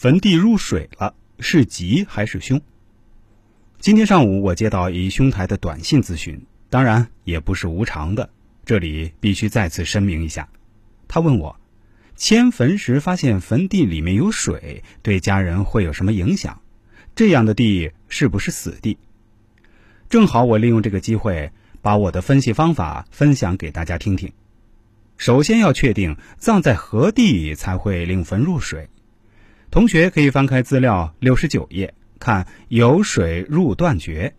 坟地入水了，是吉还是凶？今天上午我接到一兄台的短信咨询，当然也不是无偿的，这里必须再次声明一下。他问我，迁坟时发现坟地里面有水，对家人会有什么影响？这样的地是不是死地？正好我利用这个机会，把我的分析方法分享给大家听听。首先要确定葬在何地才会令坟入水。同学可以翻开资料六十九页，看有水入断绝，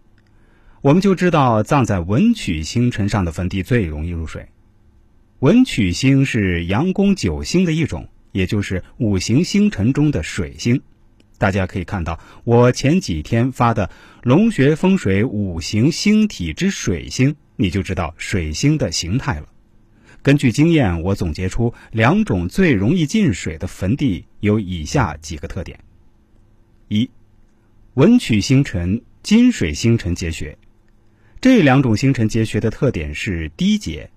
我们就知道葬在文曲星辰上的坟地最容易入水。文曲星是阳宫九星的一种，也就是五行星辰中的水星。大家可以看到我前几天发的《龙学风水五行星体之水星》，你就知道水星的形态了。根据经验，我总结出两种最容易进水的坟地有以下几个特点：一、文曲星辰、金水星辰结穴。这两种星辰结穴的特点是低结，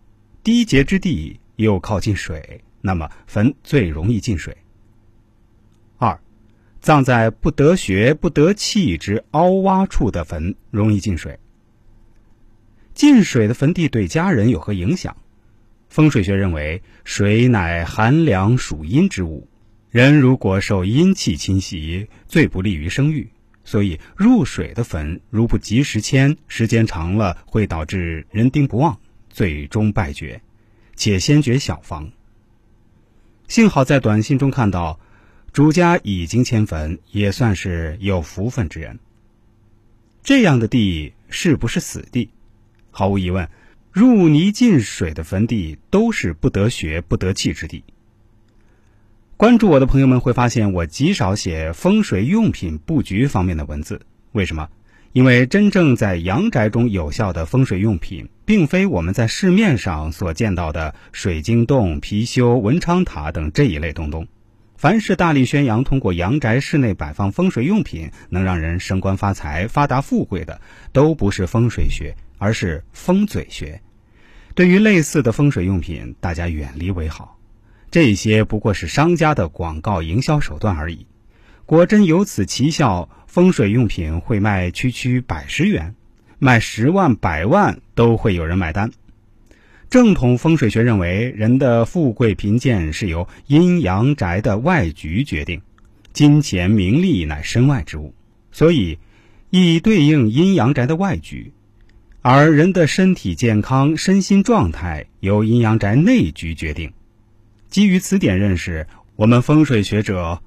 低结之地又靠近水，那么坟最容易进水。二、葬在不得穴、不得气之凹洼处的坟容易进水。进水的坟地对家人有何影响？风水学认为，水乃寒凉属阴之物，人如果受阴气侵袭，最不利于生育。所以，入水的坟如不及时迁，时间长了会导致人丁不旺，最终败绝。且先决小房。幸好在短信中看到，主家已经迁坟，也算是有福分之人。这样的地是不是死地？毫无疑问。入泥进水的坟地都是不得穴、不得气之地。关注我的朋友们会发现，我极少写风水用品布局方面的文字。为什么？因为真正在阳宅中有效的风水用品，并非我们在市面上所见到的水晶洞、貔貅、文昌塔等这一类东东。凡是大力宣扬通过阳宅室内摆放风水用品能让人升官发财、发达富贵的，都不是风水学。而是风嘴学，对于类似的风水用品，大家远离为好。这些不过是商家的广告营销手段而已。果真有此奇效，风水用品会卖区区百十元，卖十万、百万都会有人买单。正统风水学认为，人的富贵贫贱是由阴阳宅的外局决定，金钱名利乃身外之物，所以以对应阴阳宅的外局。而人的身体健康、身心状态由阴阳宅内局决定。基于此点认识，我们风水学者